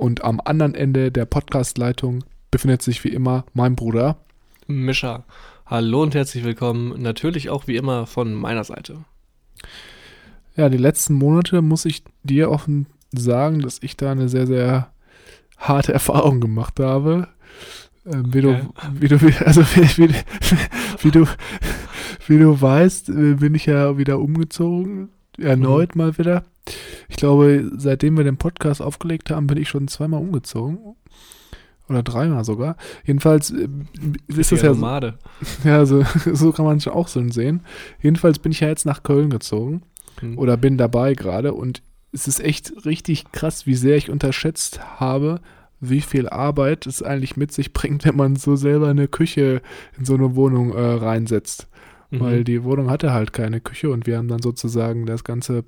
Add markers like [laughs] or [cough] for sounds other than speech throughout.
und am anderen Ende der Podcastleitung befindet sich wie immer mein Bruder. Mischa. Hallo und herzlich willkommen. Natürlich auch wie immer von meiner Seite. Ja, die letzten Monate muss ich dir offen sagen, dass ich da eine sehr, sehr harte [laughs] Erfahrung gemacht habe. Ähm, wie, okay. du, wie du, also wie, wie, wie du, wie du weißt, äh, bin ich ja wieder umgezogen. Erneut mhm. mal wieder. Ich glaube, seitdem wir den Podcast aufgelegt haben, bin ich schon zweimal umgezogen. Oder dreimal sogar. Jedenfalls äh, ist das ja. Nomade. [laughs] Ja, so, [laughs] so kann man es auch so sehen. Jedenfalls bin ich ja jetzt nach Köln gezogen. Mhm. Oder bin dabei gerade. Und es ist echt richtig krass, wie sehr ich unterschätzt habe, wie viel Arbeit es eigentlich mit sich bringt, wenn man so selber eine Küche in so eine Wohnung äh, reinsetzt mhm. weil die Wohnung hatte halt keine Küche und wir haben dann sozusagen das Ganze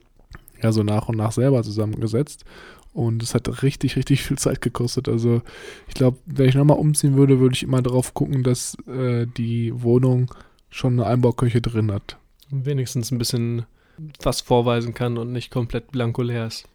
ja so nach und nach selber zusammengesetzt. Und es hat richtig, richtig viel Zeit gekostet. Also ich glaube, wenn ich nochmal umziehen würde, würde ich immer darauf gucken, dass äh, die Wohnung schon eine Einbauküche drin hat. Wenigstens ein bisschen was vorweisen kann und nicht komplett blanko leer ist.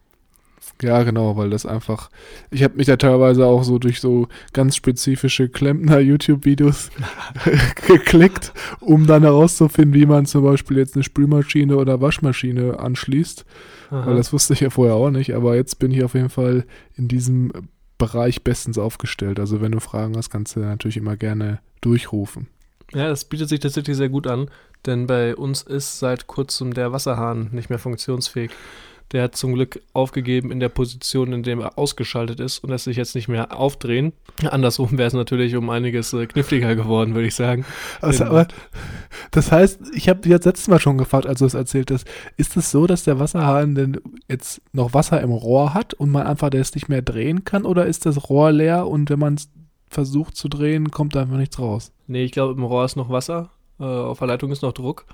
Ja, genau, weil das einfach. Ich habe mich da teilweise auch so durch so ganz spezifische Klempner-YouTube-Videos [laughs] geklickt, um dann herauszufinden, wie man zum Beispiel jetzt eine Spülmaschine oder Waschmaschine anschließt. Aha. Weil das wusste ich ja vorher auch nicht, aber jetzt bin ich auf jeden Fall in diesem Bereich bestens aufgestellt. Also wenn du Fragen hast, kannst du natürlich immer gerne durchrufen. Ja, das bietet sich tatsächlich sehr gut an, denn bei uns ist seit kurzem der Wasserhahn nicht mehr funktionsfähig. Der hat zum Glück aufgegeben in der Position, in der er ausgeschaltet ist und lässt sich jetzt nicht mehr aufdrehen. Andersrum wäre es natürlich um einiges äh, kniffliger geworden, würde ich sagen. Also, aber, das heißt, ich habe jetzt letztes Mal schon gefragt, als du es erzählt hast, ist es so, dass der Wasserhahn denn jetzt noch Wasser im Rohr hat und man einfach das nicht mehr drehen kann oder ist das Rohr leer und wenn man es versucht zu drehen, kommt da einfach nichts raus? Nee, ich glaube, im Rohr ist noch Wasser, äh, auf der Leitung ist noch Druck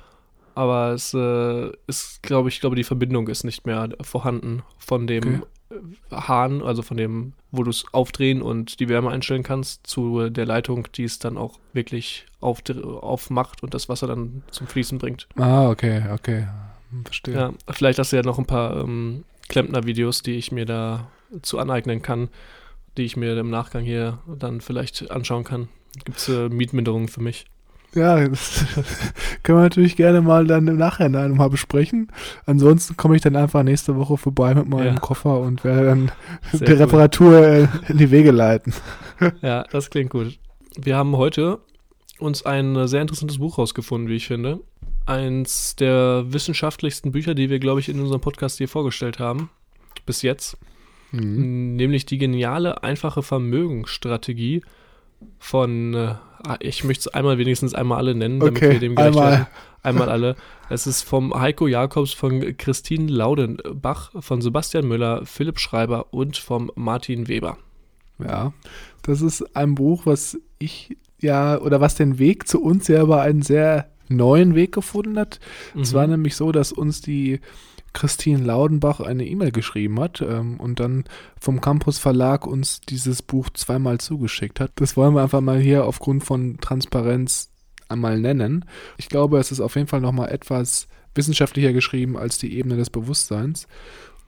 aber es äh, ist, glaube ich, glaube die Verbindung ist nicht mehr vorhanden von dem okay. Hahn, also von dem, wo du es aufdrehen und die Wärme einstellen kannst, zu der Leitung, die es dann auch wirklich auf, aufmacht und das Wasser dann zum Fließen bringt. Ah, okay, okay. Verstehe. Ja, vielleicht hast du ja noch ein paar ähm, Klempner-Videos, die ich mir da zu aneignen kann, die ich mir im Nachgang hier dann vielleicht anschauen kann. Gibt es äh, Mietminderungen für mich? Ja, [laughs] das können wir natürlich gerne mal dann im Nachhinein mal besprechen. Ansonsten komme ich dann einfach nächste Woche vorbei mit meinem ja. Koffer und werde dann Sehr die cool. Reparatur äh, in die Wege leiten. [laughs] Ja, das klingt gut. Wir haben heute uns ein sehr interessantes Buch rausgefunden, wie ich finde. Eins der wissenschaftlichsten Bücher, die wir, glaube ich, in unserem Podcast hier vorgestellt haben. Bis jetzt. Mhm. Nämlich die geniale, einfache Vermögensstrategie von äh, ich möchte es einmal wenigstens einmal alle nennen, damit okay, wir dem gerecht einmal. werden. Einmal alle. Es ist vom Heiko Jakobs, von Christine Laudenbach, von Sebastian Müller, Philipp Schreiber und vom Martin Weber. Ja, das ist ein Buch, was ich ja, oder was den Weg zu uns ja über einen sehr neuen Weg gefunden hat. Mhm. Es war nämlich so, dass uns die Christine Laudenbach eine E-Mail geschrieben hat ähm, und dann vom Campus Verlag uns dieses Buch zweimal zugeschickt hat. Das wollen wir einfach mal hier aufgrund von Transparenz einmal nennen. Ich glaube, es ist auf jeden Fall nochmal etwas wissenschaftlicher geschrieben als die Ebene des Bewusstseins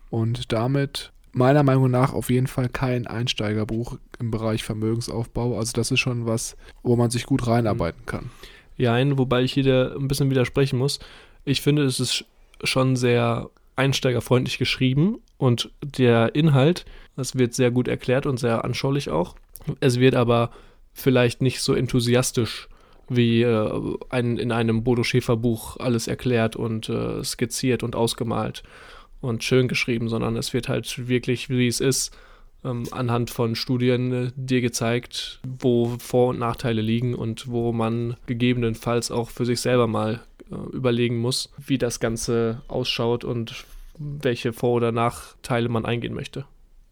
und damit meiner Meinung nach auf jeden Fall kein Einsteigerbuch im Bereich Vermögensaufbau. Also das ist schon was, wo man sich gut reinarbeiten kann. Ja, wobei ich hier ein bisschen widersprechen muss. Ich finde, es ist schon sehr einsteigerfreundlich geschrieben und der Inhalt, das wird sehr gut erklärt und sehr anschaulich auch. Es wird aber vielleicht nicht so enthusiastisch wie äh, ein, in einem Bodo Schäfer Buch alles erklärt und äh, skizziert und ausgemalt und schön geschrieben, sondern es wird halt wirklich, wie es ist, ähm, anhand von Studien äh, dir gezeigt, wo Vor- und Nachteile liegen und wo man gegebenenfalls auch für sich selber mal überlegen muss, wie das Ganze ausschaut und welche Vor- oder Nachteile man eingehen möchte.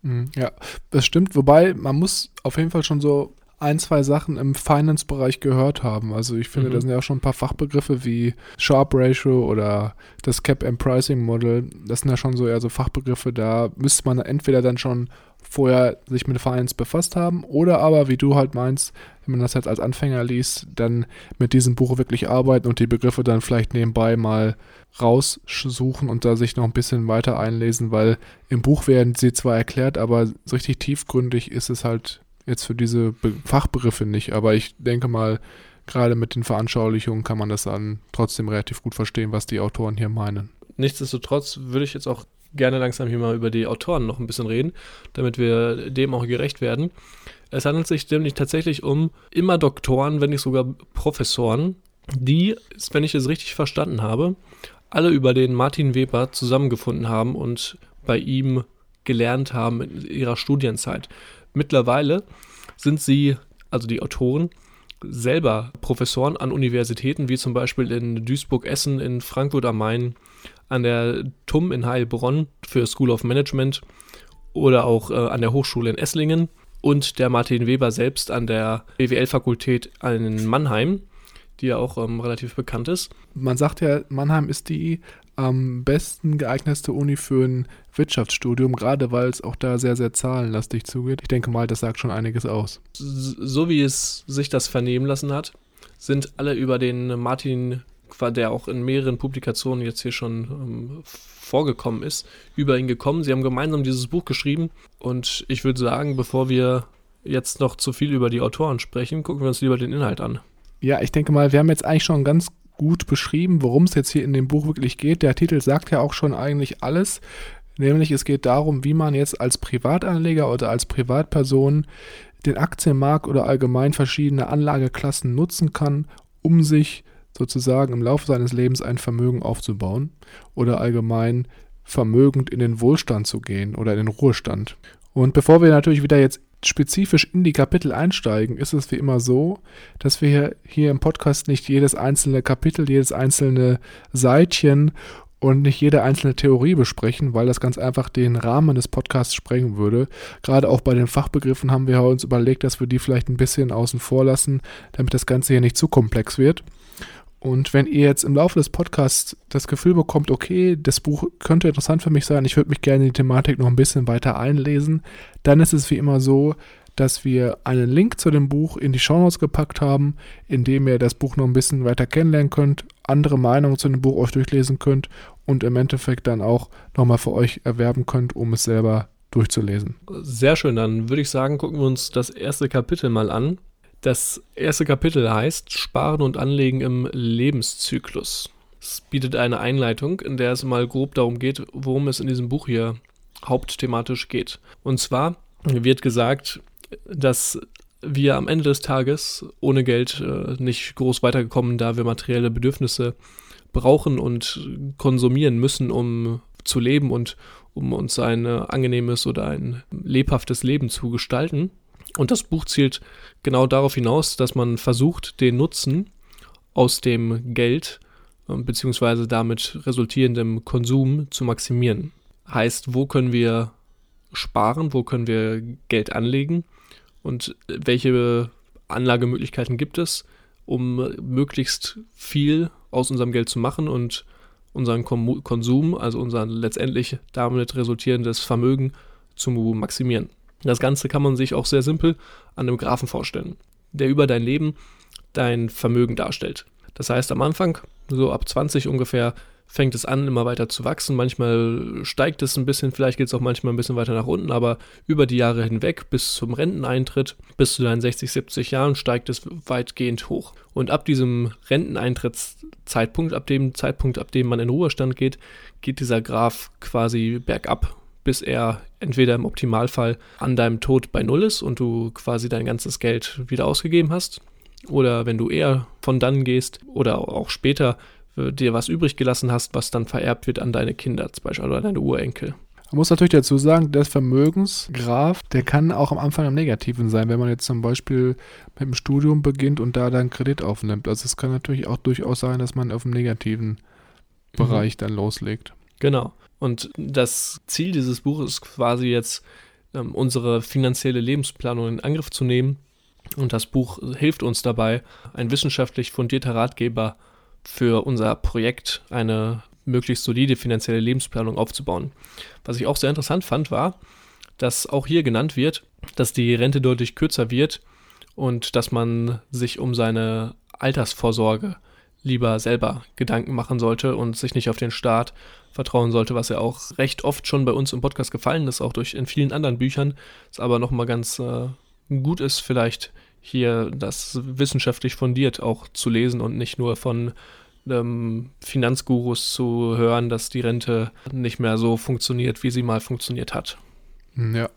Mhm, ja, das stimmt. Wobei, man muss auf jeden Fall schon so ein, zwei Sachen im Finance-Bereich gehört haben. Also ich finde, mhm. da sind ja auch schon ein paar Fachbegriffe wie Sharp Ratio oder das Cap and Pricing Model. Das sind ja schon so eher so Fachbegriffe, da müsste man entweder dann schon vorher sich mit Finance befasst haben oder aber, wie du halt meinst, wenn man das jetzt als Anfänger liest, dann mit diesem Buch wirklich arbeiten und die Begriffe dann vielleicht nebenbei mal raussuchen und da sich noch ein bisschen weiter einlesen, weil im Buch werden sie zwar erklärt, aber so richtig tiefgründig ist es halt jetzt für diese Be Fachbegriffe nicht. Aber ich denke mal, gerade mit den Veranschaulichungen kann man das dann trotzdem relativ gut verstehen, was die Autoren hier meinen. Nichtsdestotrotz würde ich jetzt auch gerne langsam hier mal über die Autoren noch ein bisschen reden, damit wir dem auch gerecht werden. Es handelt sich nämlich tatsächlich um immer Doktoren, wenn nicht sogar Professoren, die, wenn ich es richtig verstanden habe, alle über den Martin Weber zusammengefunden haben und bei ihm gelernt haben in ihrer Studienzeit. Mittlerweile sind sie, also die Autoren, selber Professoren an Universitäten, wie zum Beispiel in Duisburg-Essen, in Frankfurt am Main, an der TUM in Heilbronn für School of Management oder auch äh, an der Hochschule in Esslingen und der Martin Weber selbst an der BWL-Fakultät in Mannheim, die ja auch ähm, relativ bekannt ist. Man sagt ja, Mannheim ist die am besten geeignetste Uni für ein Wirtschaftsstudium, gerade weil es auch da sehr, sehr zahlenlastig zugeht. Ich denke mal, das sagt schon einiges aus. So wie es sich das vernehmen lassen hat, sind alle über den Martin, der auch in mehreren Publikationen jetzt hier schon ähm, vorgekommen ist, über ihn gekommen. Sie haben gemeinsam dieses Buch geschrieben und ich würde sagen, bevor wir jetzt noch zu viel über die Autoren sprechen, gucken wir uns lieber den Inhalt an. Ja, ich denke mal, wir haben jetzt eigentlich schon ganz gut beschrieben, worum es jetzt hier in dem Buch wirklich geht. Der Titel sagt ja auch schon eigentlich alles. Nämlich es geht darum, wie man jetzt als Privatanleger oder als Privatperson den Aktienmarkt oder allgemein verschiedene Anlageklassen nutzen kann, um sich sozusagen im Laufe seines Lebens ein Vermögen aufzubauen oder allgemein vermögend in den Wohlstand zu gehen oder in den Ruhestand. Und bevor wir natürlich wieder jetzt spezifisch in die Kapitel einsteigen, ist es wie immer so, dass wir hier im Podcast nicht jedes einzelne Kapitel, jedes einzelne Seitchen und nicht jede einzelne Theorie besprechen, weil das ganz einfach den Rahmen des Podcasts sprengen würde. Gerade auch bei den Fachbegriffen haben wir uns überlegt, dass wir die vielleicht ein bisschen außen vor lassen, damit das Ganze hier nicht zu komplex wird. Und wenn ihr jetzt im Laufe des Podcasts das Gefühl bekommt, okay, das Buch könnte interessant für mich sein, ich würde mich gerne in die Thematik noch ein bisschen weiter einlesen, dann ist es wie immer so, dass wir einen Link zu dem Buch in die Shownotes gepackt haben, in dem ihr das Buch noch ein bisschen weiter kennenlernen könnt, andere Meinungen zu dem Buch euch durchlesen könnt und im Endeffekt dann auch nochmal für euch erwerben könnt, um es selber durchzulesen. Sehr schön, dann würde ich sagen, gucken wir uns das erste Kapitel mal an. Das erste Kapitel heißt Sparen und Anlegen im Lebenszyklus. Es bietet eine Einleitung, in der es mal grob darum geht, worum es in diesem Buch hier hauptthematisch geht. Und zwar wird gesagt, dass wir am Ende des Tages ohne Geld äh, nicht groß weitergekommen, da wir materielle Bedürfnisse brauchen und konsumieren müssen, um zu leben und um uns ein äh, angenehmes oder ein lebhaftes Leben zu gestalten. Und das Buch zielt genau darauf hinaus, dass man versucht, den Nutzen aus dem Geld äh, bzw. damit resultierendem Konsum zu maximieren. Heißt, wo können wir sparen, wo können wir Geld anlegen und welche Anlagemöglichkeiten gibt es, um möglichst viel aus unserem Geld zu machen und unseren Konsum, also unser letztendlich damit resultierendes Vermögen zu maximieren. Das Ganze kann man sich auch sehr simpel an einem Graphen vorstellen, der über dein Leben dein Vermögen darstellt. Das heißt, am Anfang, so ab 20 ungefähr, fängt es an, immer weiter zu wachsen. Manchmal steigt es ein bisschen, vielleicht geht es auch manchmal ein bisschen weiter nach unten, aber über die Jahre hinweg, bis zum Renteneintritt, bis zu deinen 60, 70 Jahren, steigt es weitgehend hoch. Und ab diesem Renteneintrittszeitpunkt, ab dem Zeitpunkt, ab dem man in Ruhestand geht, geht dieser Graph quasi bergab bis er entweder im Optimalfall an deinem Tod bei Null ist und du quasi dein ganzes Geld wieder ausgegeben hast. Oder wenn du eher von dann gehst oder auch später äh, dir was übrig gelassen hast, was dann vererbt wird an deine Kinder zum Beispiel oder deine Urenkel. Man muss natürlich dazu sagen, der Vermögensgraf, der kann auch am Anfang am Negativen sein, wenn man jetzt zum Beispiel mit dem Studium beginnt und da dann Kredit aufnimmt. Also es kann natürlich auch durchaus sein, dass man auf dem negativen mhm. Bereich dann loslegt. Genau. Und das Ziel dieses Buches ist quasi jetzt, ähm, unsere finanzielle Lebensplanung in Angriff zu nehmen. Und das Buch hilft uns dabei, ein wissenschaftlich fundierter Ratgeber für unser Projekt, eine möglichst solide finanzielle Lebensplanung aufzubauen. Was ich auch sehr interessant fand, war, dass auch hier genannt wird, dass die Rente deutlich kürzer wird und dass man sich um seine Altersvorsorge lieber selber Gedanken machen sollte und sich nicht auf den Staat vertrauen sollte, was ja auch recht oft schon bei uns im Podcast gefallen ist, auch durch in vielen anderen Büchern, es aber nochmal ganz äh, gut ist, vielleicht hier das wissenschaftlich fundiert auch zu lesen und nicht nur von ähm, Finanzgurus zu hören, dass die Rente nicht mehr so funktioniert, wie sie mal funktioniert hat. Hm, ja.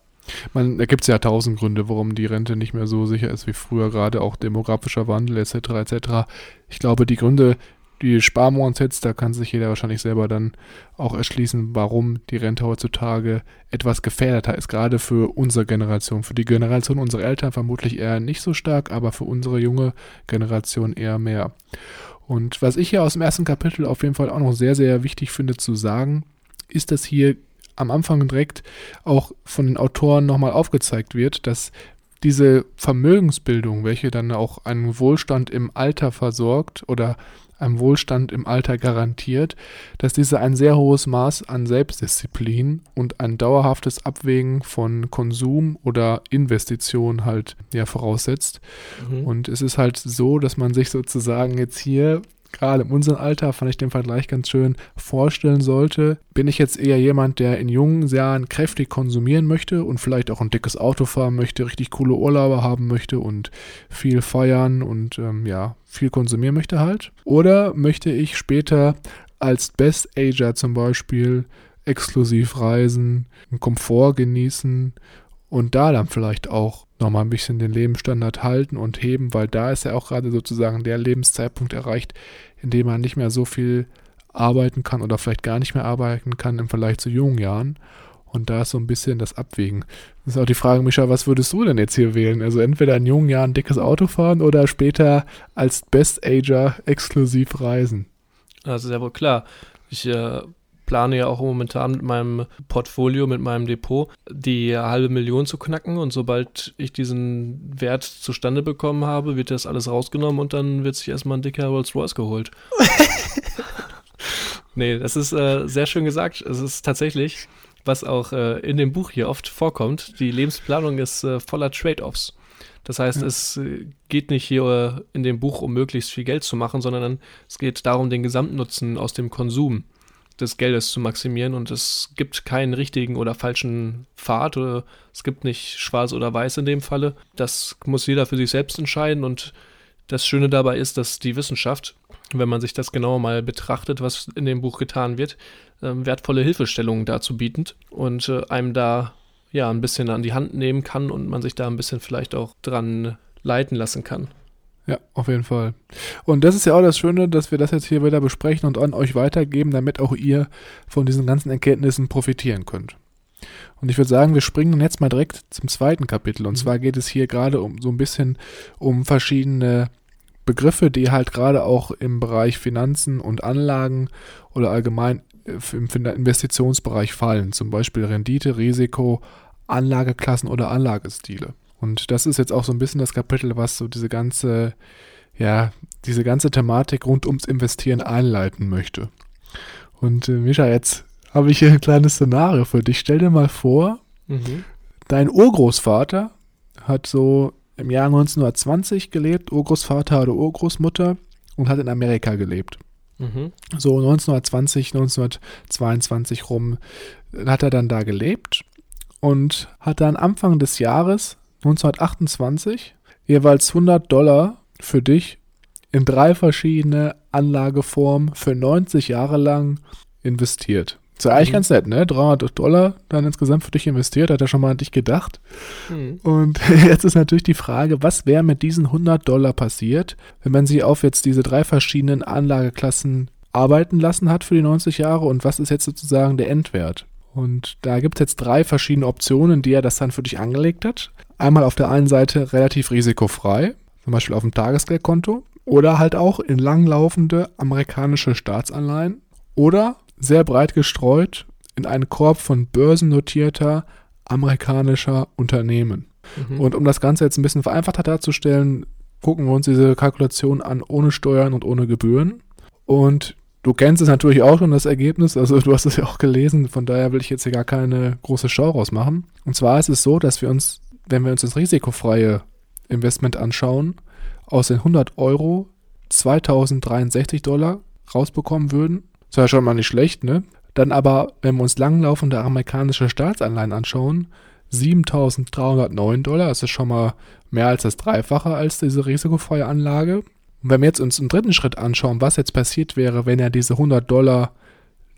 Man, da gibt es ja tausend Gründe, warum die Rente nicht mehr so sicher ist wie früher, gerade auch demografischer Wandel etc. etc. Ich glaube, die Gründe, die sparen wir uns jetzt, da kann sich jeder wahrscheinlich selber dann auch erschließen, warum die Rente heutzutage etwas gefährdeter ist, gerade für unsere Generation. Für die Generation unserer Eltern vermutlich eher nicht so stark, aber für unsere junge Generation eher mehr. Und was ich hier aus dem ersten Kapitel auf jeden Fall auch noch sehr, sehr wichtig finde zu sagen, ist, dass hier am Anfang direkt auch von den Autoren nochmal aufgezeigt wird, dass diese Vermögensbildung, welche dann auch einen Wohlstand im Alter versorgt oder einem Wohlstand im Alter garantiert, dass diese ein sehr hohes Maß an Selbstdisziplin und ein dauerhaftes Abwägen von Konsum oder Investition halt ja voraussetzt. Mhm. Und es ist halt so, dass man sich sozusagen jetzt hier gerade in unserem Alter, fand ich den Vergleich ganz schön, vorstellen sollte. Bin ich jetzt eher jemand, der in jungen Jahren kräftig konsumieren möchte und vielleicht auch ein dickes Auto fahren möchte, richtig coole Urlaube haben möchte und viel feiern und ähm, ja, viel konsumieren möchte halt? Oder möchte ich später als Best Ager zum Beispiel exklusiv reisen, einen Komfort genießen und da dann vielleicht auch nochmal ein bisschen den Lebensstandard halten und heben, weil da ist ja auch gerade sozusagen der Lebenszeitpunkt erreicht, in dem man nicht mehr so viel arbeiten kann oder vielleicht gar nicht mehr arbeiten kann im Vergleich zu jungen Jahren. Und da ist so ein bisschen das Abwägen. Das ist auch die Frage, Micha, was würdest du denn jetzt hier wählen? Also entweder in jungen Jahren dickes Auto fahren oder später als Best Ager exklusiv reisen? Also sehr wohl klar. Ich äh, plane ja auch momentan mit meinem Portfolio, mit meinem Depot, die halbe Million zu knacken. Und sobald ich diesen Wert zustande bekommen habe, wird das alles rausgenommen und dann wird sich erstmal ein dicker Rolls Royce geholt. [laughs] nee, das ist äh, sehr schön gesagt. Es ist tatsächlich, was auch äh, in dem Buch hier oft vorkommt, die Lebensplanung ist äh, voller Trade-offs. Das heißt, ja. es äh, geht nicht hier in dem Buch um möglichst viel Geld zu machen, sondern es geht darum, den Gesamtnutzen aus dem Konsum des Geldes zu maximieren und es gibt keinen richtigen oder falschen Pfad oder es gibt nicht schwarz oder weiß in dem Falle. Das muss jeder für sich selbst entscheiden und das Schöne dabei ist, dass die Wissenschaft, wenn man sich das genauer mal betrachtet, was in dem Buch getan wird, äh, wertvolle Hilfestellungen dazu bietet und äh, einem da ja ein bisschen an die Hand nehmen kann und man sich da ein bisschen vielleicht auch dran leiten lassen kann. Ja, auf jeden Fall. Und das ist ja auch das Schöne, dass wir das jetzt hier wieder besprechen und an euch weitergeben, damit auch ihr von diesen ganzen Erkenntnissen profitieren könnt. Und ich würde sagen, wir springen jetzt mal direkt zum zweiten Kapitel. Und mhm. zwar geht es hier gerade um so ein bisschen um verschiedene Begriffe, die halt gerade auch im Bereich Finanzen und Anlagen oder allgemein äh, im Investitionsbereich fallen. Zum Beispiel Rendite, Risiko, Anlageklassen oder Anlagestile. Und das ist jetzt auch so ein bisschen das Kapitel, was so diese ganze, ja, diese ganze Thematik rund ums Investieren einleiten möchte. Und äh, Mischa, jetzt habe ich hier ein kleines Szenario für dich. Stell dir mal vor, mhm. dein Urgroßvater hat so im Jahr 1920 gelebt, Urgroßvater oder Urgroßmutter und hat in Amerika gelebt. Mhm. So 1920, 1922 rum hat er dann da gelebt und hat dann Anfang des Jahres 1928 jeweils 100 Dollar für dich in drei verschiedene Anlageformen für 90 Jahre lang investiert. Ist ja eigentlich mhm. ganz nett, ne? 300 Dollar dann insgesamt für dich investiert, hat er schon mal an dich gedacht. Mhm. Und [laughs] jetzt ist natürlich die Frage, was wäre mit diesen 100 Dollar passiert, wenn man sie auf jetzt diese drei verschiedenen Anlageklassen arbeiten lassen hat für die 90 Jahre und was ist jetzt sozusagen der Endwert? Und da gibt es jetzt drei verschiedene Optionen, die er das dann für dich angelegt hat. Einmal auf der einen Seite relativ risikofrei, zum Beispiel auf dem Tagesgeldkonto, oder halt auch in langlaufende amerikanische Staatsanleihen oder sehr breit gestreut in einen Korb von börsennotierter amerikanischer Unternehmen. Mhm. Und um das Ganze jetzt ein bisschen vereinfachter darzustellen, gucken wir uns diese Kalkulation an ohne Steuern und ohne Gebühren. Und du kennst es natürlich auch schon, das Ergebnis, also du hast es ja auch gelesen, von daher will ich jetzt hier gar keine große Show rausmachen. Und zwar ist es so, dass wir uns, wenn wir uns das risikofreie Investment anschauen, aus den 100 Euro 2063 Dollar rausbekommen würden ist ja schon mal nicht schlecht, ne? Dann aber, wenn wir uns langlaufende amerikanische Staatsanleihen anschauen, 7.309 Dollar, das ist schon mal mehr als das Dreifache als diese risikofreie Anlage. Und wenn wir jetzt uns im dritten Schritt anschauen, was jetzt passiert wäre, wenn er diese 100 Dollar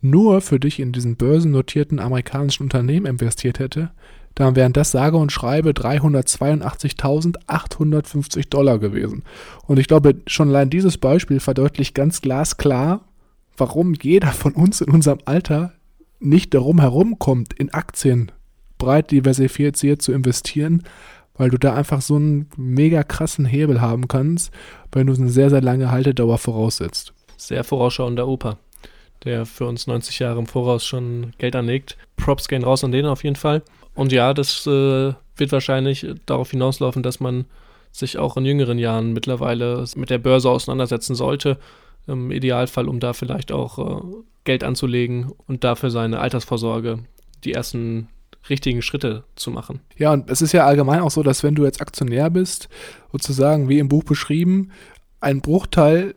nur für dich in diesen börsennotierten amerikanischen Unternehmen investiert hätte, dann wären das sage und schreibe 382.850 Dollar gewesen. Und ich glaube, schon allein dieses Beispiel verdeutlicht ganz glasklar, warum jeder von uns in unserem Alter nicht darum herumkommt, in Aktien breit diversifiziert zu investieren, weil du da einfach so einen mega krassen Hebel haben kannst, wenn du eine sehr, sehr lange Haltedauer voraussetzt. Sehr vorausschauender Opa, der für uns 90 Jahre im Voraus schon Geld anlegt. Props gehen raus an den auf jeden Fall. Und ja, das äh, wird wahrscheinlich darauf hinauslaufen, dass man sich auch in jüngeren Jahren mittlerweile mit der Börse auseinandersetzen sollte im Idealfall, um da vielleicht auch äh, Geld anzulegen und dafür seine Altersvorsorge die ersten richtigen Schritte zu machen. Ja, und es ist ja allgemein auch so, dass wenn du jetzt Aktionär bist, sozusagen wie im Buch beschrieben, ein Bruchteil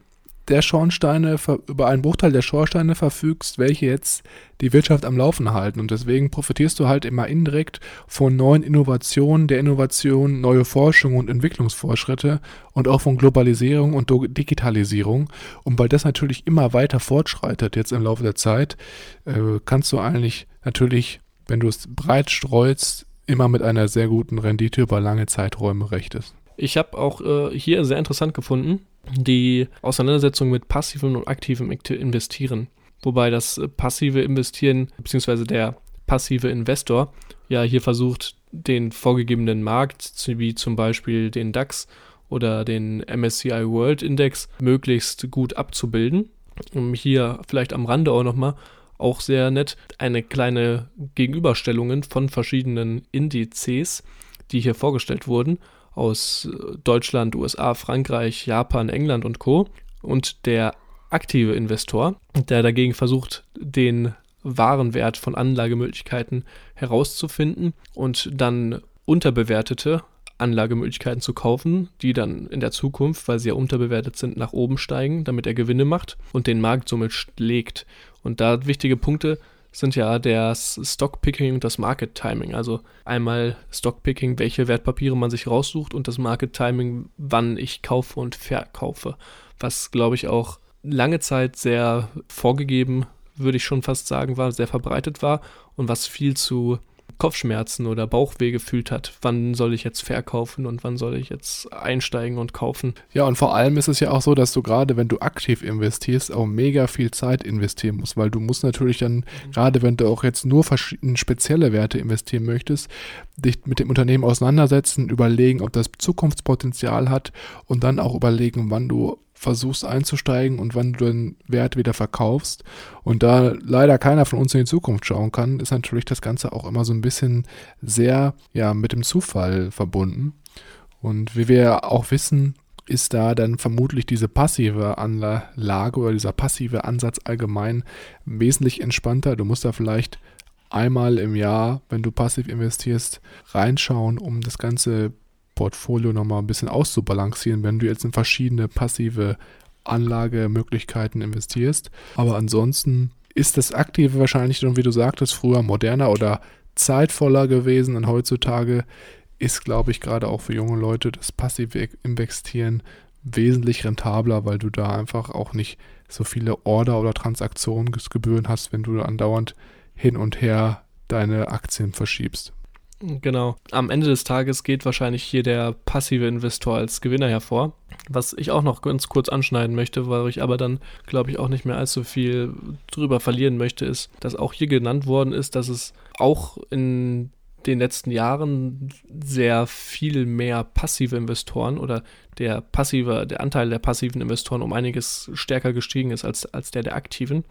der Schornsteine, über einen Bruchteil der Schornsteine verfügst, welche jetzt die Wirtschaft am Laufen halten. Und deswegen profitierst du halt immer indirekt von neuen Innovationen, der Innovation, neue Forschung und Entwicklungsfortschritte und auch von Globalisierung und Digitalisierung. Und weil das natürlich immer weiter fortschreitet jetzt im Laufe der Zeit, äh, kannst du eigentlich natürlich, wenn du es breit streust, immer mit einer sehr guten Rendite über lange Zeiträume rechtest. Ich habe auch äh, hier sehr interessant gefunden, die Auseinandersetzung mit passivem und aktivem Investieren. Wobei das äh, passive Investieren bzw. der passive Investor ja hier versucht, den vorgegebenen Markt, wie zum Beispiel den DAX oder den MSCI World Index, möglichst gut abzubilden. Hier vielleicht am Rande auch nochmal auch sehr nett eine kleine Gegenüberstellungen von verschiedenen Indizes, die hier vorgestellt wurden aus äh, Deutschland, USA, Frankreich, Japan, England und Co. Und der aktive Investor, der dagegen versucht, den wahren Wert von Anlagemöglichkeiten herauszufinden und dann unterbewertete Anlagemöglichkeiten zu kaufen, die dann in der Zukunft, weil sie ja unterbewertet sind, nach oben steigen, damit er Gewinne macht und den Markt somit schlägt. Und da wichtige Punkte sind ja das Stockpicking und das Market Timing. Also einmal Stockpicking, welche Wertpapiere man sich raussucht und das Market Timing, wann ich kaufe und verkaufe. Was, glaube ich, auch lange Zeit sehr vorgegeben, würde ich schon fast sagen, war, sehr verbreitet war und was viel zu Kopfschmerzen oder Bauchweh gefühlt hat. Wann soll ich jetzt verkaufen und wann soll ich jetzt einsteigen und kaufen? Ja, und vor allem ist es ja auch so, dass du gerade, wenn du aktiv investierst, auch mega viel Zeit investieren musst, weil du musst natürlich dann, mhm. gerade wenn du auch jetzt nur verschiedene spezielle Werte investieren möchtest, dich mit dem Unternehmen auseinandersetzen, überlegen, ob das Zukunftspotenzial hat und dann auch überlegen, wann du versuchst einzusteigen und wann du den Wert wieder verkaufst. Und da leider keiner von uns in die Zukunft schauen kann, ist natürlich das Ganze auch immer so ein bisschen sehr ja, mit dem Zufall verbunden. Und wie wir auch wissen, ist da dann vermutlich diese passive Anlage oder dieser passive Ansatz allgemein wesentlich entspannter. Du musst da vielleicht einmal im Jahr, wenn du passiv investierst, reinschauen, um das Ganze Portfolio nochmal ein bisschen auszubalancieren, wenn du jetzt in verschiedene passive Anlagemöglichkeiten investierst. Aber ansonsten ist das Aktive wahrscheinlich wie du sagtest, früher moderner oder zeitvoller gewesen und heutzutage ist, glaube ich, gerade auch für junge Leute das passive Investieren wesentlich rentabler, weil du da einfach auch nicht so viele Order- oder Transaktionsgebühren hast, wenn du andauernd hin und her deine Aktien verschiebst. Genau. Am Ende des Tages geht wahrscheinlich hier der passive Investor als Gewinner hervor. Was ich auch noch ganz kurz anschneiden möchte, weil ich aber dann, glaube ich, auch nicht mehr allzu viel drüber verlieren möchte, ist, dass auch hier genannt worden ist, dass es auch in den letzten Jahren sehr viel mehr passive Investoren oder der passive, der Anteil der passiven Investoren um einiges stärker gestiegen ist als, als der der aktiven,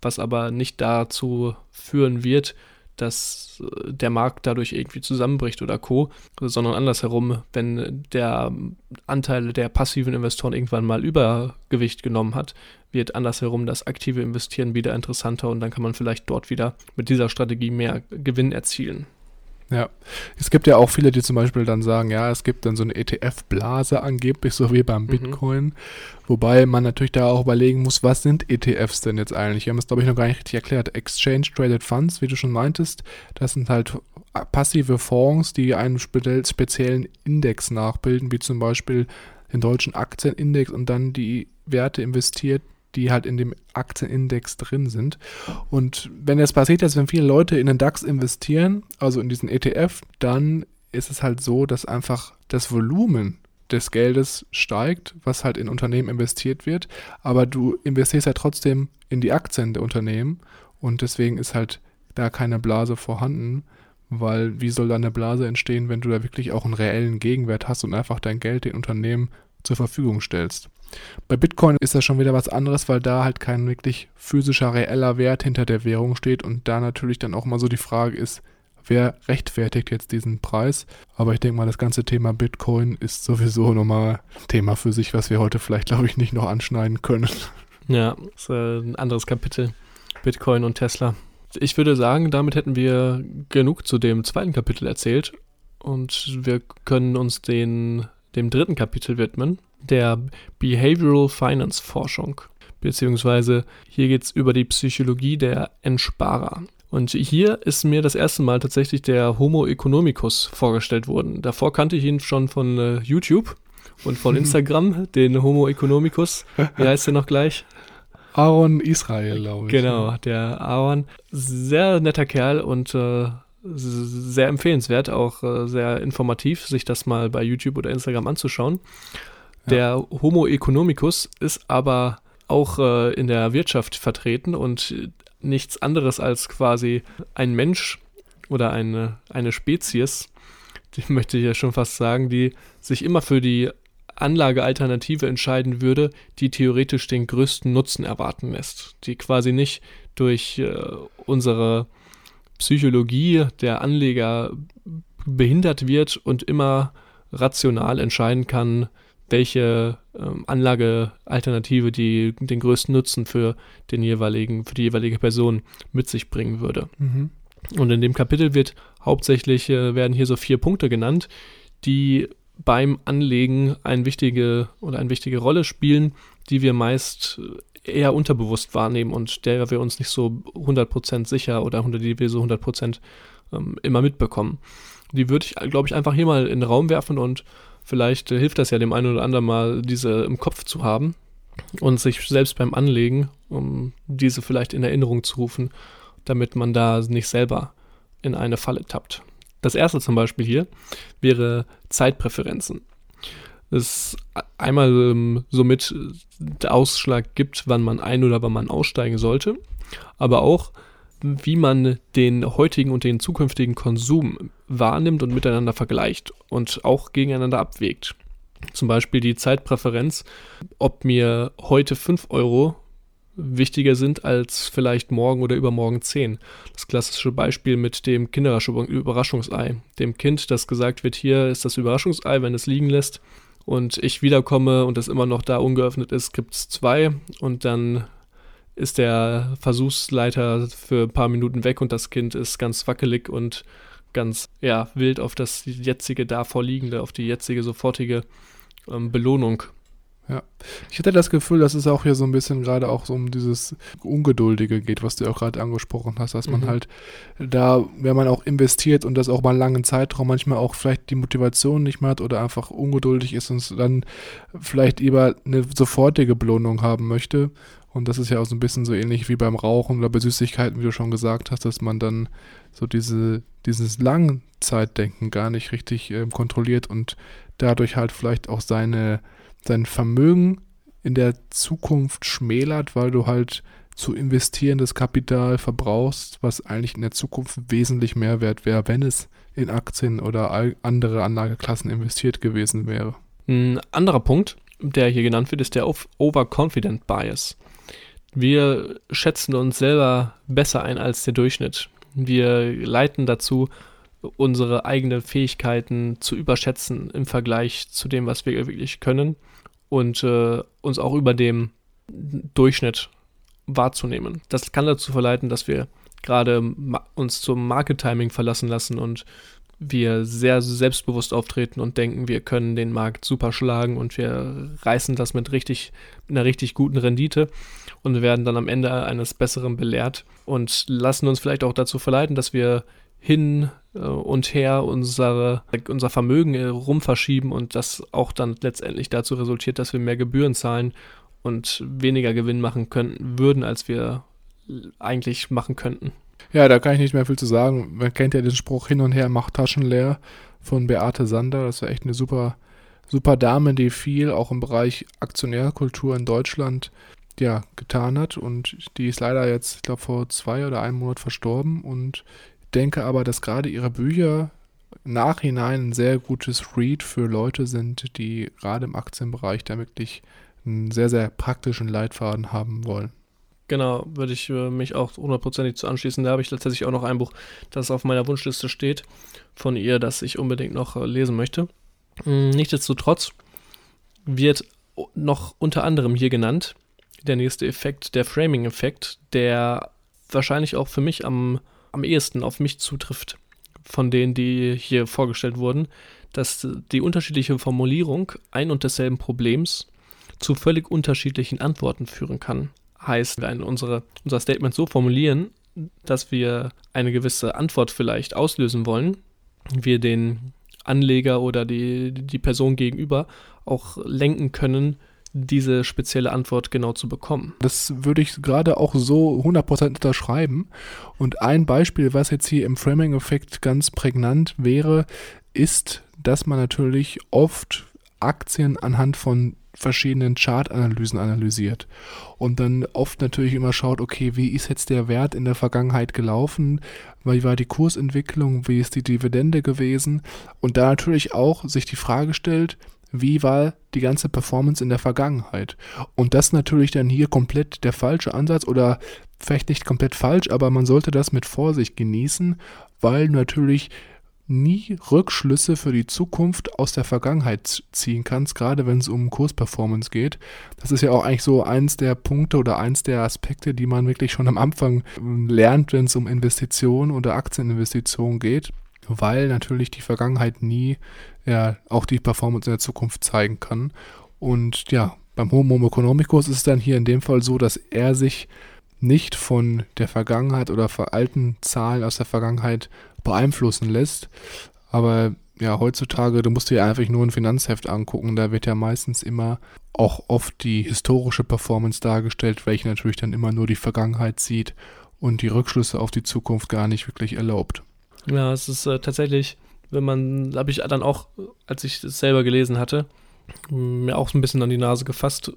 was aber nicht dazu führen wird, dass äh, der Markt dadurch irgendwie zusammenbricht oder co, sondern andersherum, wenn der Anteil der passiven Investoren irgendwann mal Übergewicht genommen hat, wird andersherum das aktive Investieren wieder interessanter und dann kann man vielleicht dort wieder mit dieser Strategie mehr Gewinn erzielen. Ja, es gibt ja auch viele, die zum Beispiel dann sagen, ja, es gibt dann so eine ETF-Blase angeblich, so wie beim mhm. Bitcoin. Wobei man natürlich da auch überlegen muss, was sind ETFs denn jetzt eigentlich? Wir haben es, glaube ich, noch gar nicht richtig erklärt. Exchange Traded Funds, wie du schon meintest, das sind halt passive Fonds, die einen speziellen Index nachbilden, wie zum Beispiel den deutschen Aktienindex und dann die Werte investiert, die halt in dem Aktienindex drin sind. Und wenn es passiert, dass wenn viele Leute in den DAX investieren, also in diesen ETF, dann ist es halt so, dass einfach das Volumen des Geldes steigt, was halt in Unternehmen investiert wird, aber du investierst ja trotzdem in die Aktien der Unternehmen und deswegen ist halt da keine Blase vorhanden, weil wie soll da eine Blase entstehen, wenn du da wirklich auch einen reellen Gegenwert hast und einfach dein Geld den Unternehmen zur Verfügung stellst. Bei Bitcoin ist das schon wieder was anderes, weil da halt kein wirklich physischer, reeller Wert hinter der Währung steht und da natürlich dann auch mal so die Frage ist, wer rechtfertigt jetzt diesen Preis? Aber ich denke mal, das ganze Thema Bitcoin ist sowieso nochmal Thema für sich, was wir heute vielleicht, glaube ich, nicht noch anschneiden können. Ja, ist äh, ein anderes Kapitel. Bitcoin und Tesla. Ich würde sagen, damit hätten wir genug zu dem zweiten Kapitel erzählt und wir können uns den, dem dritten Kapitel widmen der Behavioral Finance Forschung. Beziehungsweise hier geht es über die Psychologie der Entsparer. Und hier ist mir das erste Mal tatsächlich der Homo economicus vorgestellt worden. Davor kannte ich ihn schon von äh, YouTube und von [laughs] Instagram, den Homo economicus. Wie heißt der noch gleich? Aaron Israel, glaube ich. Genau, der Aaron. Sehr netter Kerl und äh, sehr empfehlenswert, auch äh, sehr informativ, sich das mal bei YouTube oder Instagram anzuschauen. Der Homo economicus ist aber auch äh, in der Wirtschaft vertreten und nichts anderes als quasi ein Mensch oder eine, eine Spezies, die [laughs] möchte ich ja schon fast sagen, die sich immer für die Anlagealternative entscheiden würde, die theoretisch den größten Nutzen erwarten lässt, die quasi nicht durch äh, unsere Psychologie der Anleger behindert wird und immer rational entscheiden kann, welche ähm, Anlagealternative die den größten Nutzen für den jeweiligen, für die jeweilige Person mit sich bringen würde. Mhm. Und in dem Kapitel wird hauptsächlich äh, werden hier so vier Punkte genannt, die beim Anlegen eine wichtige oder eine wichtige Rolle spielen, die wir meist eher unterbewusst wahrnehmen und der wir uns nicht so 100% sicher oder die wir so 100% ähm, immer mitbekommen. Die würde ich, glaube ich, einfach hier mal in den Raum werfen und Vielleicht äh, hilft das ja dem einen oder anderen mal, diese im Kopf zu haben und sich selbst beim Anlegen, um diese vielleicht in Erinnerung zu rufen, damit man da nicht selber in eine Falle tappt. Das erste zum Beispiel hier wäre Zeitpräferenzen. Das einmal ähm, somit der Ausschlag gibt, wann man ein- oder wann man aussteigen sollte, aber auch wie man den heutigen und den zukünftigen Konsum wahrnimmt und miteinander vergleicht und auch gegeneinander abwägt. Zum Beispiel die Zeitpräferenz, ob mir heute 5 Euro wichtiger sind als vielleicht morgen oder übermorgen 10. Das klassische Beispiel mit dem Kinderüberraschungsei. Dem Kind, das gesagt wird, hier ist das Überraschungsei, wenn es liegen lässt und ich wiederkomme und es immer noch da ungeöffnet ist, gibt es zwei und dann ist der Versuchsleiter für ein paar Minuten weg und das Kind ist ganz wackelig und ganz ja, wild auf das jetzige davorliegende, auf die jetzige sofortige ähm, Belohnung. Ja, ich hatte das Gefühl, dass es auch hier so ein bisschen gerade auch so um dieses Ungeduldige geht, was du auch gerade angesprochen hast, dass man mhm. halt da, wenn man auch investiert und das auch mal einen langen Zeitraum manchmal auch vielleicht die Motivation nicht mehr hat oder einfach ungeduldig ist und dann vielleicht lieber eine sofortige Belohnung haben möchte Und das ist ja auch so ein bisschen so ähnlich wie beim Rauchen oder bei Süßigkeiten, wie du schon gesagt hast, dass man dann so diese, dieses Langzeitdenken gar nicht richtig äh, kontrolliert und dadurch halt vielleicht auch seine, sein Vermögen in der Zukunft schmälert, weil du halt zu investierendes Kapital verbrauchst, was eigentlich in der Zukunft wesentlich mehr wert wäre, wenn es in Aktien oder andere Anlageklassen investiert gewesen wäre. Ein anderer Punkt, der hier genannt wird, ist der Overconfident Bias. Wir schätzen uns selber besser ein als der Durchschnitt. Wir leiten dazu, unsere eigenen Fähigkeiten zu überschätzen im Vergleich zu dem, was wir wirklich können und äh, uns auch über dem Durchschnitt wahrzunehmen. Das kann dazu verleiten, dass wir gerade uns zum Market Timing verlassen lassen und wir sehr selbstbewusst auftreten und denken, wir können den Markt super schlagen und wir reißen das mit richtig, einer richtig guten Rendite und werden dann am Ende eines Besseren belehrt und lassen uns vielleicht auch dazu verleiten, dass wir hin äh, und her unsere, unser Vermögen äh, rumverschieben und das auch dann letztendlich dazu resultiert, dass wir mehr Gebühren zahlen und weniger Gewinn machen könnten, würden, als wir eigentlich machen könnten. Ja, da kann ich nicht mehr viel zu sagen. Man kennt ja den Spruch hin und her, macht Taschen leer von Beate Sander. Das ja echt eine super, super Dame, die viel auch im Bereich Aktionärkultur in Deutschland ja, getan hat. Und die ist leider jetzt, ich glaube, vor zwei oder einem Monat verstorben. Und denke aber, dass gerade ihre Bücher nachhinein ein sehr gutes Read für Leute sind, die gerade im Aktienbereich da wirklich einen sehr, sehr praktischen Leitfaden haben wollen. Genau, würde ich äh, mich auch hundertprozentig zu anschließen. Da habe ich tatsächlich auch noch ein Buch, das auf meiner Wunschliste steht, von ihr, das ich unbedingt noch äh, lesen möchte. Hm, nichtsdestotrotz wird noch unter anderem hier genannt der nächste Effekt, der Framing-Effekt, der wahrscheinlich auch für mich am, am ehesten auf mich zutrifft, von denen, die hier vorgestellt wurden, dass die unterschiedliche Formulierung ein und desselben Problems zu völlig unterschiedlichen Antworten führen kann. Heißt, wir unsere, unser Statement so formulieren, dass wir eine gewisse Antwort vielleicht auslösen wollen, wir den Anleger oder die, die Person gegenüber auch lenken können, diese spezielle Antwort genau zu bekommen. Das würde ich gerade auch so 100% unterschreiben. Und ein Beispiel, was jetzt hier im Framing-Effekt ganz prägnant wäre, ist, dass man natürlich oft Aktien anhand von verschiedenen Chartanalysen analysiert und dann oft natürlich immer schaut, okay, wie ist jetzt der Wert in der Vergangenheit gelaufen, wie war die Kursentwicklung, wie ist die Dividende gewesen? Und da natürlich auch sich die Frage stellt, wie war die ganze Performance in der Vergangenheit? Und das natürlich dann hier komplett der falsche Ansatz oder vielleicht nicht komplett falsch, aber man sollte das mit Vorsicht genießen, weil natürlich nie Rückschlüsse für die Zukunft aus der Vergangenheit ziehen kannst, gerade wenn es um Kursperformance geht. Das ist ja auch eigentlich so eins der Punkte oder eins der Aspekte, die man wirklich schon am Anfang ähm, lernt, wenn es um Investitionen oder Aktieninvestitionen geht, weil natürlich die Vergangenheit nie ja, auch die Performance in der Zukunft zeigen kann. Und ja, beim Homo economicus ist es dann hier in dem Fall so, dass er sich nicht von der Vergangenheit oder alten Zahlen aus der Vergangenheit beeinflussen lässt. Aber ja, heutzutage, du musst dir einfach nur ein Finanzheft angucken, da wird ja meistens immer auch oft die historische Performance dargestellt, welche natürlich dann immer nur die Vergangenheit sieht und die Rückschlüsse auf die Zukunft gar nicht wirklich erlaubt. Ja, es ist äh, tatsächlich, wenn man, habe ich dann auch, als ich es selber gelesen hatte, mir auch so ein bisschen an die Nase gefasst,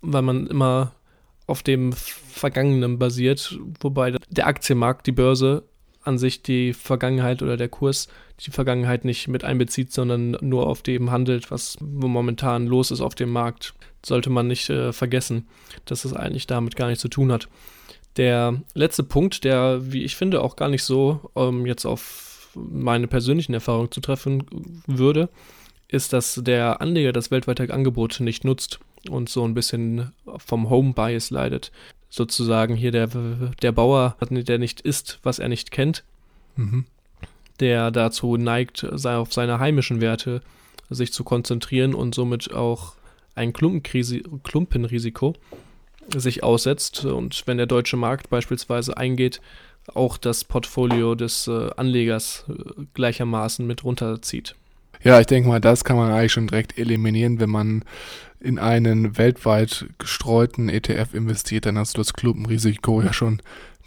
weil man immer auf dem Vergangenen basiert, wobei der Aktienmarkt, die Börse an sich die Vergangenheit oder der Kurs die Vergangenheit nicht mit einbezieht, sondern nur auf dem handelt, was momentan los ist auf dem Markt. Sollte man nicht äh, vergessen, dass es eigentlich damit gar nichts zu tun hat. Der letzte Punkt, der, wie ich finde, auch gar nicht so ähm, jetzt auf meine persönlichen Erfahrungen zu treffen würde, ist, dass der Anleger das weltweite Angebot nicht nutzt und so ein bisschen vom Home Bias leidet. Sozusagen hier der, der Bauer, der nicht isst, was er nicht kennt, mhm. der dazu neigt, auf seine heimischen Werte sich zu konzentrieren und somit auch ein Klumpenrisiko sich aussetzt und wenn der deutsche Markt beispielsweise eingeht, auch das Portfolio des äh, Anlegers äh, gleichermaßen mit runterzieht. Ja, ich denke mal, das kann man eigentlich schon direkt eliminieren, wenn man in einen weltweit gestreuten ETF investiert, dann hast du das Klumpenrisiko ja schon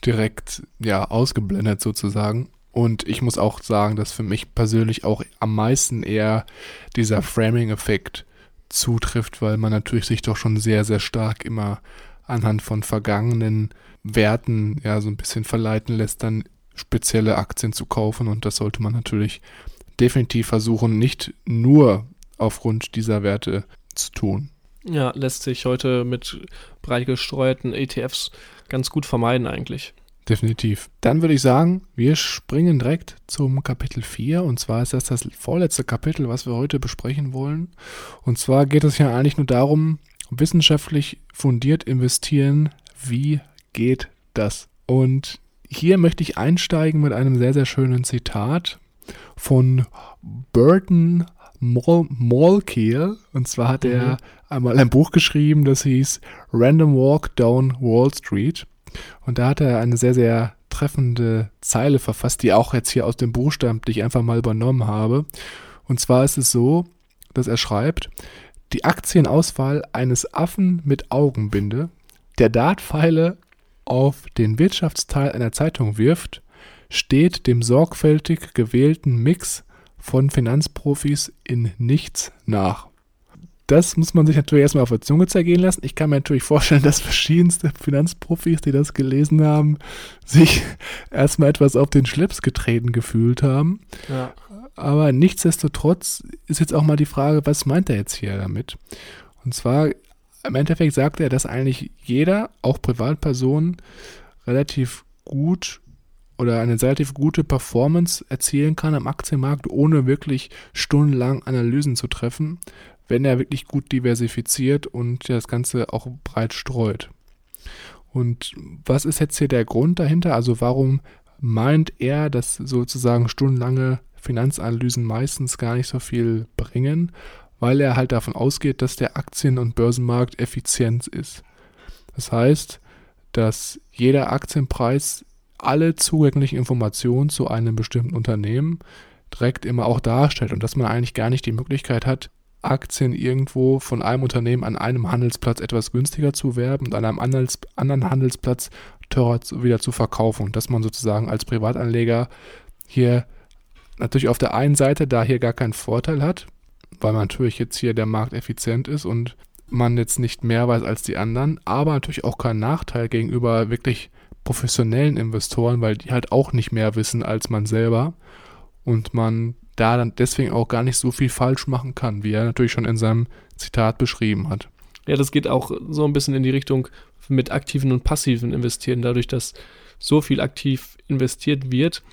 direkt ja ausgeblendet sozusagen. Und ich muss auch sagen, dass für mich persönlich auch am meisten eher dieser Framing-Effekt zutrifft, weil man natürlich sich doch schon sehr, sehr stark immer anhand von vergangenen Werten ja so ein bisschen verleiten lässt, dann spezielle Aktien zu kaufen. Und das sollte man natürlich definitiv versuchen, nicht nur aufgrund dieser Werte zu tun. Ja, lässt sich heute mit breit gestreuten ETFs ganz gut vermeiden eigentlich. Definitiv. Dann würde ich sagen, wir springen direkt zum Kapitel 4. Und zwar ist das das vorletzte Kapitel, was wir heute besprechen wollen. Und zwar geht es ja eigentlich nur darum, wissenschaftlich fundiert investieren. Wie geht das? Und hier möchte ich einsteigen mit einem sehr, sehr schönen Zitat von Burton Malkiel. Und zwar hat mhm. er einmal ein Buch geschrieben, das hieß Random Walk Down Wall Street. Und da hat er eine sehr, sehr treffende Zeile verfasst, die auch jetzt hier aus dem Buch stammt, die ich einfach mal übernommen habe. Und zwar ist es so, dass er schreibt, die Aktienauswahl eines Affen mit Augenbinde, der Dartpfeile auf den Wirtschaftsteil einer Zeitung wirft, steht dem sorgfältig gewählten Mix von Finanzprofis in nichts nach das muss man sich natürlich erstmal auf der Zunge zergehen lassen. Ich kann mir natürlich vorstellen, dass verschiedenste Finanzprofis, die das gelesen haben, sich erstmal etwas auf den Schlips getreten gefühlt haben. Ja. Aber nichtsdestotrotz ist jetzt auch mal die Frage, was meint er jetzt hier damit? Und zwar, im Endeffekt sagt er, dass eigentlich jeder, auch Privatpersonen, relativ gut oder eine relativ gute Performance erzielen kann am Aktienmarkt, ohne wirklich stundenlang Analysen zu treffen, wenn er wirklich gut diversifiziert und das Ganze auch breit streut. Und was ist jetzt hier der Grund dahinter? Also warum meint er, dass sozusagen stundenlange Finanzanalysen meistens gar nicht so viel bringen? Weil er halt davon ausgeht, dass der Aktien- und Börsenmarkt effizient ist. Das heißt, dass jeder Aktienpreis alle zugänglichen Informationen zu einem bestimmten Unternehmen direkt immer auch darstellt und dass man eigentlich gar nicht die Möglichkeit hat, Aktien irgendwo von einem Unternehmen an einem Handelsplatz etwas günstiger zu werben und an einem anderen Handelsplatz teurer wieder zu verkaufen. Und dass man sozusagen als Privatanleger hier natürlich auf der einen Seite da hier gar keinen Vorteil hat, weil natürlich jetzt hier der Markt effizient ist und man jetzt nicht mehr weiß als die anderen, aber natürlich auch keinen Nachteil gegenüber wirklich professionellen Investoren, weil die halt auch nicht mehr wissen als man selber und man da dann deswegen auch gar nicht so viel falsch machen kann, wie er natürlich schon in seinem Zitat beschrieben hat. Ja, das geht auch so ein bisschen in die Richtung mit aktiven und passiven Investieren. Dadurch, dass so viel aktiv investiert wird,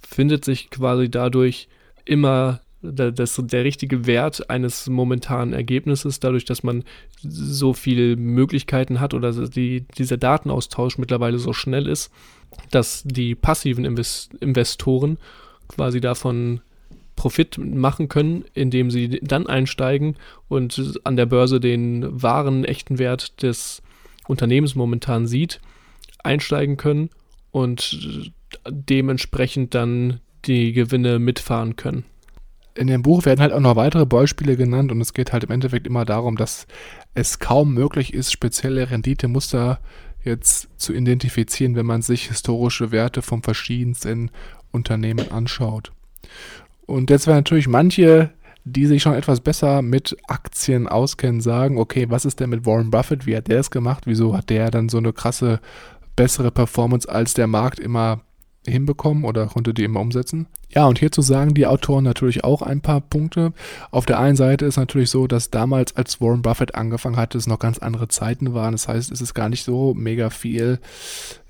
findet sich quasi dadurch immer das, der richtige Wert eines momentanen Ergebnisses, dadurch, dass man so viele Möglichkeiten hat oder die, dieser Datenaustausch mittlerweile so schnell ist, dass die passiven Invest Investoren quasi davon Profit machen können, indem sie dann einsteigen und an der Börse den wahren, echten Wert des Unternehmens momentan sieht, einsteigen können und dementsprechend dann die Gewinne mitfahren können. In dem Buch werden halt auch noch weitere Beispiele genannt und es geht halt im Endeffekt immer darum, dass es kaum möglich ist, spezielle Renditemuster jetzt zu identifizieren, wenn man sich historische Werte von verschiedensten Unternehmen anschaut. Und jetzt werden natürlich manche, die sich schon etwas besser mit Aktien auskennen, sagen, okay, was ist denn mit Warren Buffett? Wie hat der es gemacht? Wieso hat der dann so eine krasse, bessere Performance als der Markt immer hinbekommen oder konnte die immer umsetzen? Ja, und hierzu sagen die Autoren natürlich auch ein paar Punkte. Auf der einen Seite ist natürlich so, dass damals, als Warren Buffett angefangen hatte, es noch ganz andere Zeiten waren. Das heißt, es ist gar nicht so mega viel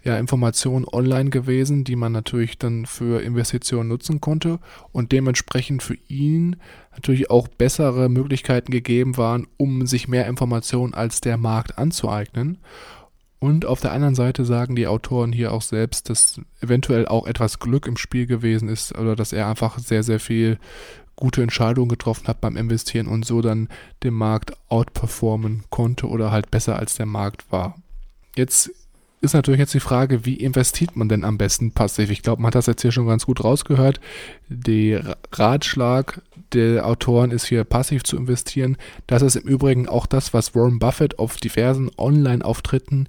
ja, Informationen online gewesen, die man natürlich dann für Investitionen nutzen konnte und dementsprechend für ihn natürlich auch bessere Möglichkeiten gegeben waren, um sich mehr Informationen als der Markt anzueignen. Und auf der anderen Seite sagen die Autoren hier auch selbst, dass eventuell auch etwas Glück im Spiel gewesen ist oder dass er einfach sehr, sehr viel gute Entscheidungen getroffen hat beim Investieren und so dann den Markt outperformen konnte oder halt besser als der Markt war. Jetzt ist natürlich jetzt die Frage, wie investiert man denn am besten passiv? Ich glaube, man hat das jetzt hier schon ganz gut rausgehört. Der Ratschlag der Autoren ist hier passiv zu investieren. Das ist im Übrigen auch das, was Warren Buffett auf diversen Online-Auftritten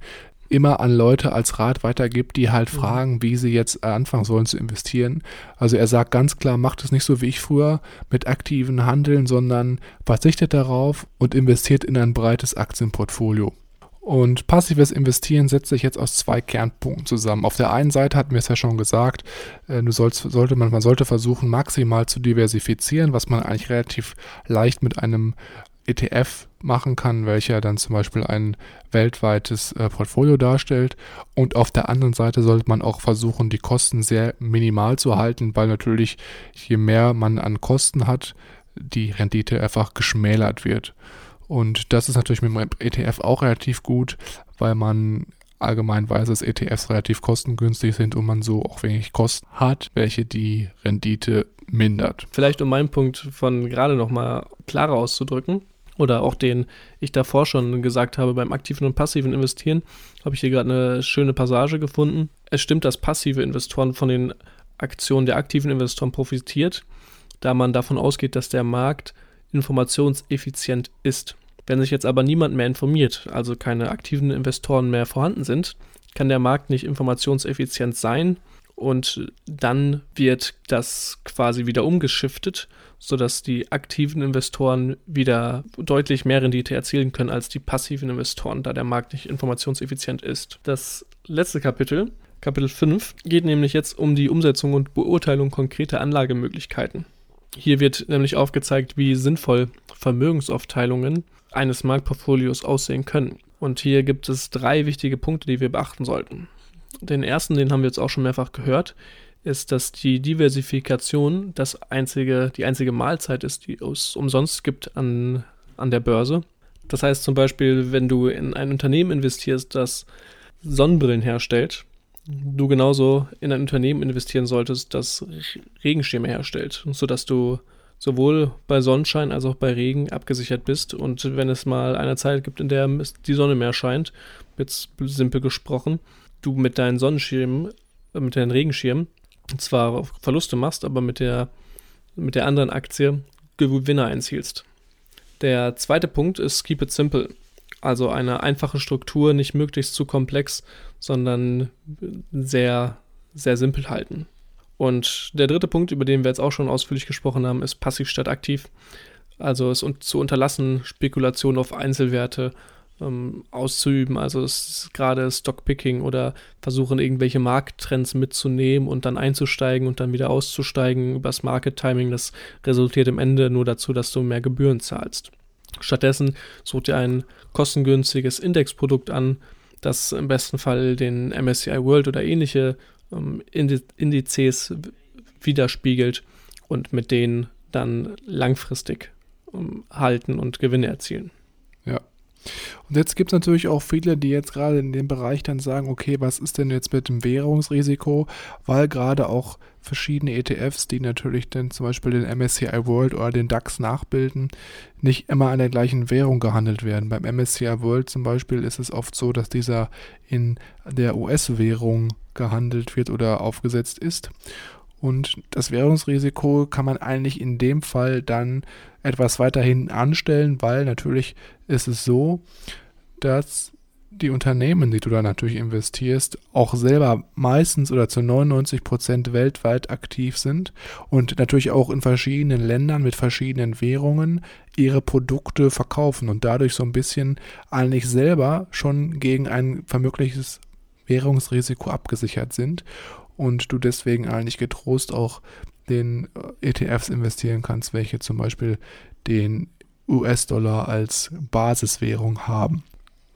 immer an Leute als Rat weitergibt, die halt mhm. fragen, wie sie jetzt anfangen sollen zu investieren. Also er sagt ganz klar, macht es nicht so wie ich früher mit aktiven Handeln, sondern verzichtet darauf und investiert in ein breites Aktienportfolio. Und passives Investieren setzt sich jetzt aus zwei Kernpunkten zusammen. Auf der einen Seite hatten wir es ja schon gesagt, äh, du sollst, sollte man, man sollte versuchen, maximal zu diversifizieren, was man eigentlich relativ leicht mit einem ETF machen kann, welcher dann zum Beispiel ein weltweites äh, Portfolio darstellt. Und auf der anderen Seite sollte man auch versuchen, die Kosten sehr minimal zu halten, weil natürlich je mehr man an Kosten hat, die Rendite einfach geschmälert wird. Und das ist natürlich mit dem ETF auch relativ gut, weil man allgemein weiß, dass ETFs relativ kostengünstig sind und man so auch wenig Kosten hat, welche die Rendite mindert. Vielleicht um meinen Punkt von gerade nochmal klarer auszudrücken oder auch den ich davor schon gesagt habe beim aktiven und passiven Investieren, habe ich hier gerade eine schöne Passage gefunden. Es stimmt, dass passive Investoren von den Aktionen der aktiven Investoren profitiert, da man davon ausgeht, dass der Markt informationseffizient ist. Wenn sich jetzt aber niemand mehr informiert, also keine aktiven Investoren mehr vorhanden sind, kann der Markt nicht informationseffizient sein und dann wird das quasi wieder umgeschiftet, sodass die aktiven Investoren wieder deutlich mehr Rendite erzielen können als die passiven Investoren, da der Markt nicht informationseffizient ist. Das letzte Kapitel, Kapitel 5, geht nämlich jetzt um die Umsetzung und Beurteilung konkreter Anlagemöglichkeiten. Hier wird nämlich aufgezeigt, wie sinnvoll Vermögensaufteilungen eines Marktportfolios aussehen können. Und hier gibt es drei wichtige Punkte, die wir beachten sollten. Den ersten, den haben wir jetzt auch schon mehrfach gehört, ist, dass die Diversifikation das einzige, die einzige Mahlzeit ist, die es umsonst gibt an, an der Börse. Das heißt zum Beispiel, wenn du in ein Unternehmen investierst, das Sonnenbrillen herstellt, du genauso in ein Unternehmen investieren solltest, das Regenschirme herstellt, sodass du sowohl bei Sonnenschein als auch bei Regen abgesichert bist. Und wenn es mal eine Zeit gibt, in der die Sonne mehr scheint, jetzt simpel gesprochen, du mit deinen Sonnenschirmen, äh, mit deinen Regenschirmen zwar Verluste machst, aber mit der, mit der anderen Aktie Gewinner einzielst. Der zweite Punkt ist Keep it simple. Also eine einfache Struktur, nicht möglichst zu komplex, sondern sehr, sehr simpel halten. Und der dritte Punkt, über den wir jetzt auch schon ausführlich gesprochen haben, ist passiv statt aktiv. Also es zu unterlassen, Spekulationen auf Einzelwerte ähm, auszuüben. Also gerade Stockpicking oder versuchen, irgendwelche Markttrends mitzunehmen und dann einzusteigen und dann wieder auszusteigen übers Market Timing. Das resultiert im Ende nur dazu, dass du mehr Gebühren zahlst. Stattdessen such dir ein kostengünstiges Indexprodukt an, das im besten Fall den MSCI World oder ähnliche Indizes widerspiegelt und mit denen dann langfristig ähm, halten und Gewinne erzielen. Und jetzt gibt es natürlich auch viele, die jetzt gerade in dem Bereich dann sagen, okay, was ist denn jetzt mit dem Währungsrisiko? Weil gerade auch verschiedene ETFs, die natürlich dann zum Beispiel den MSCI World oder den DAX nachbilden, nicht immer an der gleichen Währung gehandelt werden. Beim MSCI World zum Beispiel ist es oft so, dass dieser in der US-Währung gehandelt wird oder aufgesetzt ist. Und das Währungsrisiko kann man eigentlich in dem Fall dann etwas weiter hinten anstellen, weil natürlich ist es so, dass die Unternehmen, die du da natürlich investierst, auch selber meistens oder zu 99 Prozent weltweit aktiv sind und natürlich auch in verschiedenen Ländern mit verschiedenen Währungen ihre Produkte verkaufen und dadurch so ein bisschen eigentlich selber schon gegen ein vermögliches Währungsrisiko abgesichert sind und du deswegen eigentlich getrost auch den äh, ETFs investieren kannst, welche zum Beispiel den US-Dollar als Basiswährung haben.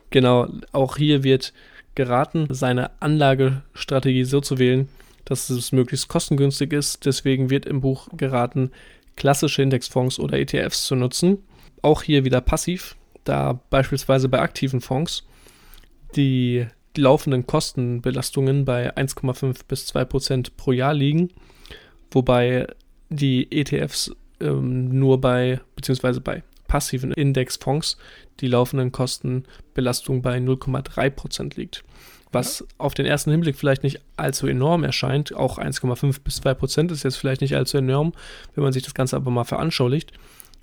Genau, auch hier wird geraten, seine Anlagestrategie so zu wählen, dass es möglichst kostengünstig ist. Deswegen wird im Buch geraten, klassische Indexfonds oder ETFs zu nutzen. Auch hier wieder passiv, da beispielsweise bei aktiven Fonds die laufenden Kostenbelastungen bei 1,5 bis 2 Prozent pro Jahr liegen, wobei die ETFs ähm, nur bei, beziehungsweise bei passiven Indexfonds die laufenden Kostenbelastung bei 0,3 Prozent liegt. was auf den ersten Hinblick vielleicht nicht allzu enorm erscheint. Auch 1,5 bis 2 Prozent ist jetzt vielleicht nicht allzu enorm, wenn man sich das Ganze aber mal veranschaulicht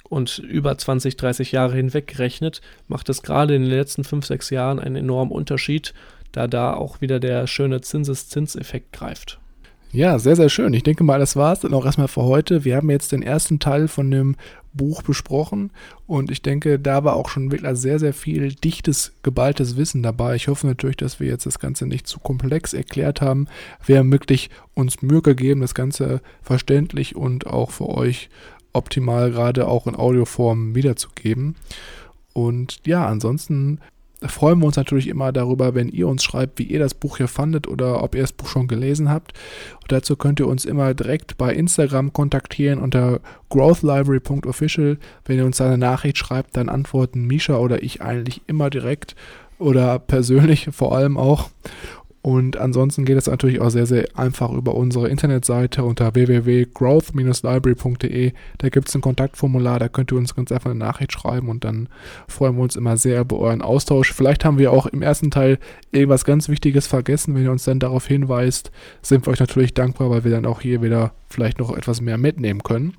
und über 20, 30 Jahre hinweg rechnet, macht es gerade in den letzten 5, 6 Jahren einen enormen Unterschied, da da auch wieder der schöne Zinseszinseffekt greift. Ja, sehr, sehr schön. Ich denke mal, das war es dann auch erstmal für heute. Wir haben jetzt den ersten Teil von dem Buch besprochen und ich denke, da war auch schon wirklich sehr, sehr viel dichtes, geballtes Wissen dabei. Ich hoffe natürlich, dass wir jetzt das Ganze nicht zu komplex erklärt haben. Wir haben wirklich uns Mühe gegeben, das Ganze verständlich und auch für euch optimal gerade auch in Audioform wiederzugeben. Und ja, ansonsten freuen wir uns natürlich immer darüber, wenn ihr uns schreibt, wie ihr das Buch hier fandet oder ob ihr das Buch schon gelesen habt. Und dazu könnt ihr uns immer direkt bei Instagram kontaktieren unter growthlibrary.official. Wenn ihr uns eine Nachricht schreibt, dann antworten Misha oder ich eigentlich immer direkt oder persönlich [laughs] vor allem auch. Und ansonsten geht es natürlich auch sehr, sehr einfach über unsere Internetseite unter www.growth-library.de. Da gibt es ein Kontaktformular, da könnt ihr uns ganz einfach eine Nachricht schreiben und dann freuen wir uns immer sehr über euren Austausch. Vielleicht haben wir auch im ersten Teil irgendwas ganz Wichtiges vergessen. Wenn ihr uns dann darauf hinweist, sind wir euch natürlich dankbar, weil wir dann auch hier wieder vielleicht noch etwas mehr mitnehmen können.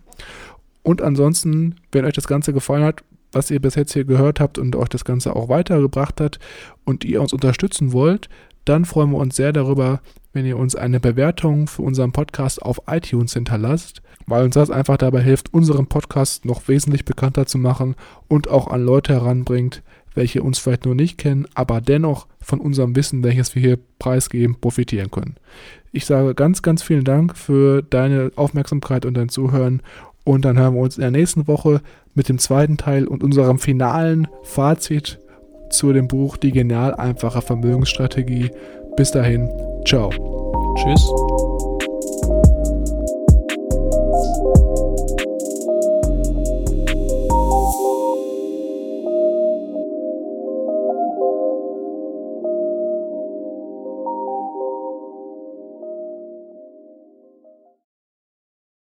Und ansonsten, wenn euch das Ganze gefallen hat, was ihr bis jetzt hier gehört habt und euch das Ganze auch weitergebracht hat und ihr uns unterstützen wollt, dann freuen wir uns sehr darüber, wenn ihr uns eine Bewertung für unseren Podcast auf iTunes hinterlasst, weil uns das einfach dabei hilft, unseren Podcast noch wesentlich bekannter zu machen und auch an Leute heranbringt, welche uns vielleicht nur nicht kennen, aber dennoch von unserem Wissen, welches wir hier preisgeben, profitieren können. Ich sage ganz, ganz vielen Dank für deine Aufmerksamkeit und dein Zuhören und dann hören wir uns in der nächsten Woche mit dem zweiten Teil und unserem finalen Fazit zu dem Buch Die genial einfache Vermögensstrategie. Bis dahin, ciao. Tschüss.